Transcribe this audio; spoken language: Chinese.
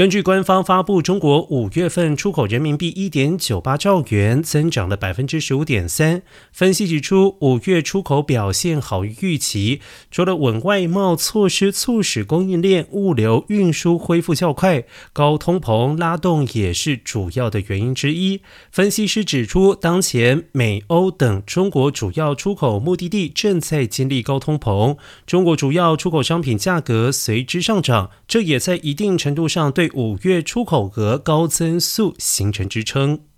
根据官方发布，中国五月份出口人民币一点九八兆元，增长了百分之十五点三。分析指出，五月出口表现好于预期，除了稳外贸措施促使供应链、物流运输恢复较快，高通膨拉动也是主要的原因之一。分析师指出，当前美欧等中国主要出口目的地正在经历高通膨，中国主要出口商品价格随之上涨，这也在一定程度上对。五月出口额高增速形成支撑。